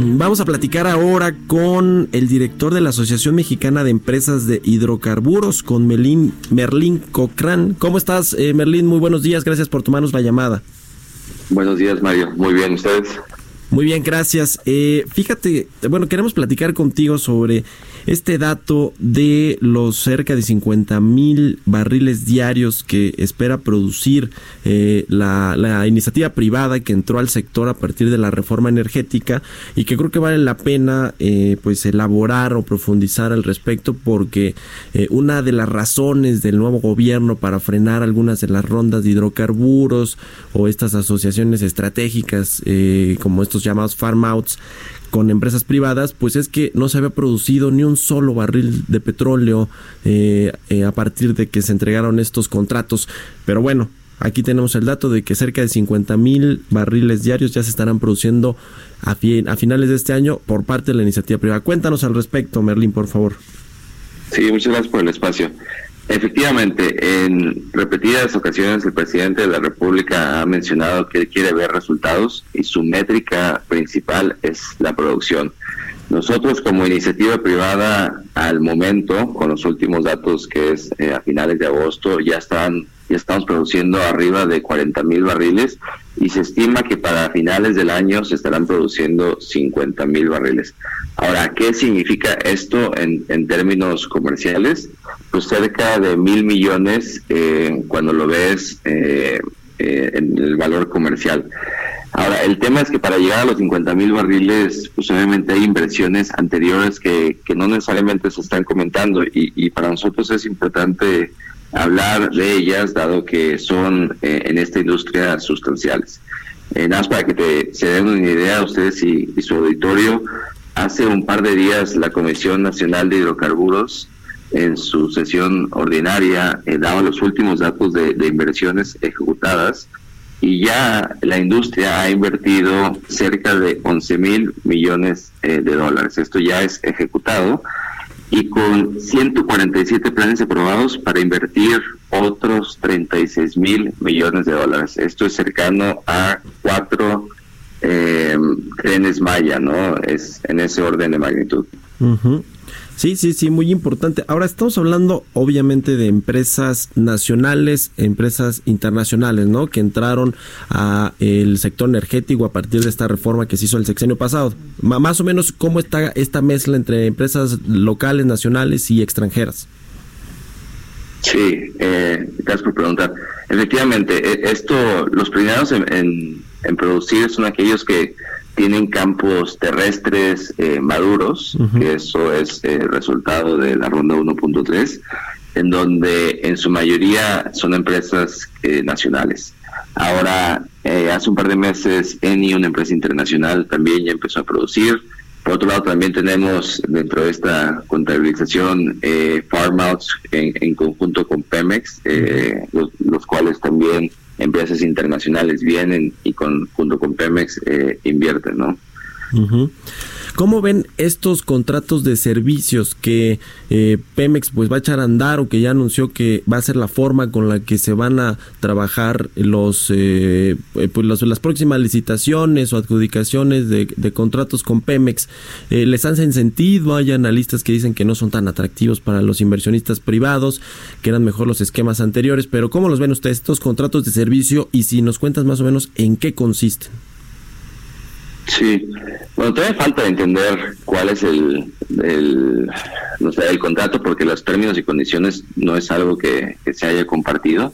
Vamos a platicar ahora con el director de la Asociación Mexicana de Empresas de Hidrocarburos, con Melín, Merlín Cochrane. ¿Cómo estás, eh, Merlín? Muy buenos días, gracias por tomarnos la llamada. Buenos días, Mario. Muy bien, ¿ustedes? Muy bien, gracias. Eh, fíjate, bueno, queremos platicar contigo sobre este dato de los cerca de 50 mil barriles diarios que espera producir eh, la, la, iniciativa privada que entró al sector a partir de la reforma energética y que creo que vale la pena eh, pues elaborar o profundizar al respecto porque una de las razones del nuevo gobierno para frenar algunas de las rondas de hidrocarburos o estas asociaciones estratégicas como estos llamados farm outs con empresas privadas, pues es que no se había producido ni un solo barril de petróleo eh, eh, a partir de que se entregaron estos contratos. Pero bueno, aquí tenemos el dato de que cerca de 50 mil barriles diarios ya se estarán produciendo a, a finales de este año por parte de la iniciativa privada. Cuéntanos al respecto, Merlin, por favor. Sí, muchas gracias por el espacio. Efectivamente, en repetidas ocasiones el presidente de la República ha mencionado que quiere ver resultados y su métrica principal es la producción. Nosotros como iniciativa privada al momento, con los últimos datos que es eh, a finales de agosto, ya están ya estamos produciendo arriba de 40 mil barriles y se estima que para finales del año se estarán produciendo 50 mil barriles. Ahora, ¿qué significa esto en, en términos comerciales? Pues cerca de mil millones eh, cuando lo ves eh, eh, en el valor comercial. Ahora, el tema es que para llegar a los 50 mil barriles, pues obviamente hay inversiones anteriores que, que no necesariamente se están comentando y, y para nosotros es importante hablar de ellas, dado que son eh, en esta industria sustanciales. Eh, nada para que se den una idea ustedes y, su auditorio, hace un par de días la Comisión Nacional de Hidrocarburos en su sesión ordinaria eh, daba los últimos datos de, inversiones ejecutadas y ya la industria ha invertido cerca de 11 mil millones de dólares. Esto ya es ejecutado y con 147 planes aprobados para invertir otros 36 mil millones de dólares. Esto es cercano a cuatro eh, trenes Maya, ¿no? Es en ese orden de magnitud. Sí, sí, sí, muy importante. Ahora estamos hablando obviamente de empresas nacionales, empresas internacionales, ¿no? Que entraron a el sector energético a partir de esta reforma que se hizo el sexenio pasado. más o menos cómo está esta mezcla entre empresas locales, nacionales y extranjeras. Sí, eh, gracias por preguntar. Efectivamente, e, esto, los primeros en producir son aquellos que tienen campos terrestres eh, maduros, que eso es el eh, resultado de la ronda 1.3, en donde en su mayoría son empresas eh, nacionales. Ahora, hace un par de meses, Eni, una empresa internacional, también ya empezó a producir. Por otro lado, también tenemos dentro de esta contabilización farm outs en, conjunto con Pemex, los, los cuales también empresas internacionales vienen y con, junto con Pemex eh, invierten, ¿no? ¿Cómo ven estos contratos de servicios que eh, Pemex pues va a echar a andar o que ya anunció que va a ser la forma con la que se van a trabajar los, eh, pues las próximas licitaciones o adjudicaciones de, contratos con Pemex? Eh, ¿Les hacen sentido? Hay analistas que dicen que no son tan atractivos para los inversionistas privados, que eran mejor los esquemas anteriores, pero ¿cómo los ven ustedes estos contratos de servicio y si nos cuentas más o menos en qué consisten? Sí, bueno, todavía falta entender cuál es el, el, no sé, el contrato porque los términos y condiciones no es algo que, se haya compartido.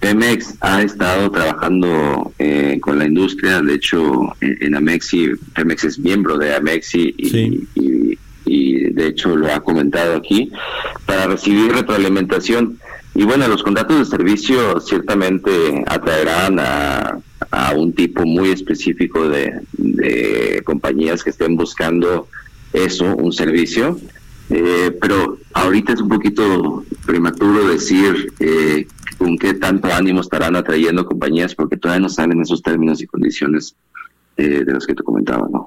Pemex ha estado trabajando eh, con la industria, de hecho en, Amexi, Pemex es miembro de Amexi y, y, de hecho lo ha comentado aquí, para recibir retroalimentación. Y bueno, los contratos de servicio ciertamente atraerán a a un tipo muy específico de, compañías que estén buscando eso, un servicio. Eh, pero ahorita es un poquito prematuro decir eh, con qué tanto ánimo estarán atrayendo compañías porque todavía no salen esos términos y condiciones eh, de los que te comentaba, ¿no?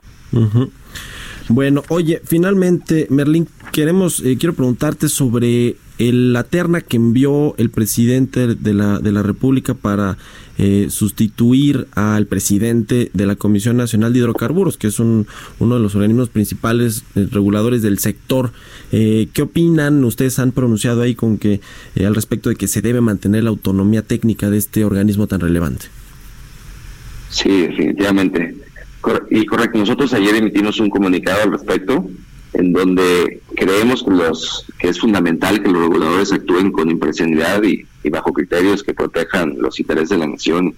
Bueno, oye, finalmente, Merlín, queremos, eh, quiero preguntarte sobre la terna que envió el presidente de la, de la República para eh, sustituir al presidente de la Comisión Nacional de Hidrocarburos, que es un, uno de los organismos principales eh, reguladores del sector. ¿Qué opinan? Ustedes han pronunciado ahí con que al respecto de que se debe mantener la autonomía técnica de este organismo tan relevante. Sí, definitivamente. Y correcto, nosotros ayer emitimos un comunicado al respecto en donde creemos que, los, que es fundamental que los reguladores actúen con imparcialidad y, bajo criterios que protejan los intereses de la nación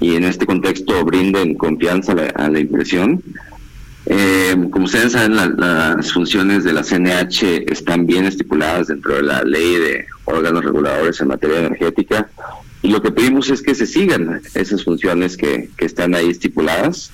y en este contexto brinden confianza a la, impresión. Eh, como ustedes saben, las funciones de la CNH están bien estipuladas dentro de la ley de órganos reguladores en materia energética y lo que pedimos es que se sigan esas funciones que están ahí estipuladas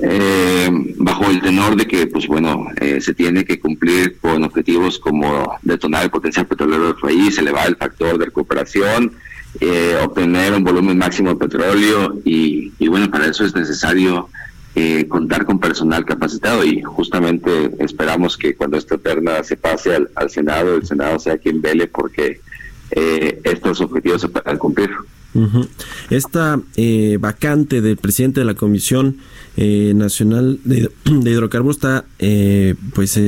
eh, bajo el tenor de que, pues bueno, eh, se tiene que cumplir con objetivos como detonar el potencial petrolero del país, elevar el factor de recuperación, eh, obtener un volumen máximo de petróleo y, bueno, para eso es necesario contar con personal capacitado y justamente esperamos que cuando esta terna se pase al, Senado, el Senado sea quien vele porque estos objetivos se puedan cumplir. Esta eh, vacante del presidente de la Comisión eh, Nacional de, Hidrocarburos está eh, pues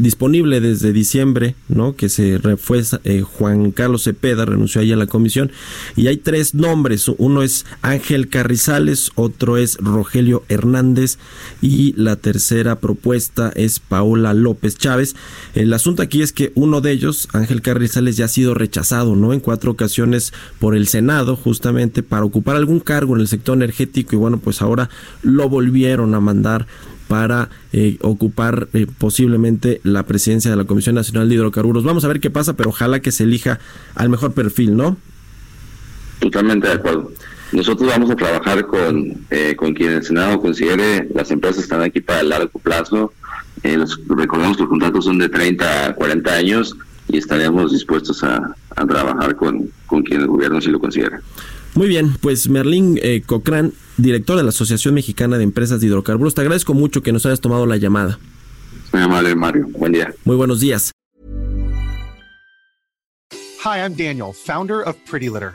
disponible desde diciembre, ¿no? Que se fue Juan Carlos Cepeda renunció ahí a la comisión y hay tres nombres, uno es Ángel Carrizales, otro es Rogelio Hernández y la tercera propuesta es Paola López Chávez. El asunto aquí es que uno de ellos, Ángel Carrizales, ya ha sido rechazado, ¿no? En cuatro ocasiones por el Senado justamente para ocupar algún cargo en el sector energético y bueno, pues ahora lo volvieron a mandar para eh, ocupar eh, posiblemente la presidencia de la Comisión Nacional de Hidrocarburos. Vamos a ver qué pasa, pero ojalá que se elija al mejor perfil, ¿no? Totalmente de acuerdo. Nosotros vamos a trabajar con, eh, con quien el Senado considere, las empresas están aquí para el largo plazo, los, recordemos que los contratos son de 30 a 40 años, y estaremos dispuestos a, trabajar con, con, quien el gobierno si lo considera. Muy bien, pues Merlín eh, Cochrane, director de la Asociación Mexicana de Empresas de Hidrocarburos, te agradezco mucho que nos hayas tomado la llamada. Muy amable, Mario. Buen día. Muy buenos días. Hi, I'm Daniel, founder of Pretty Litter.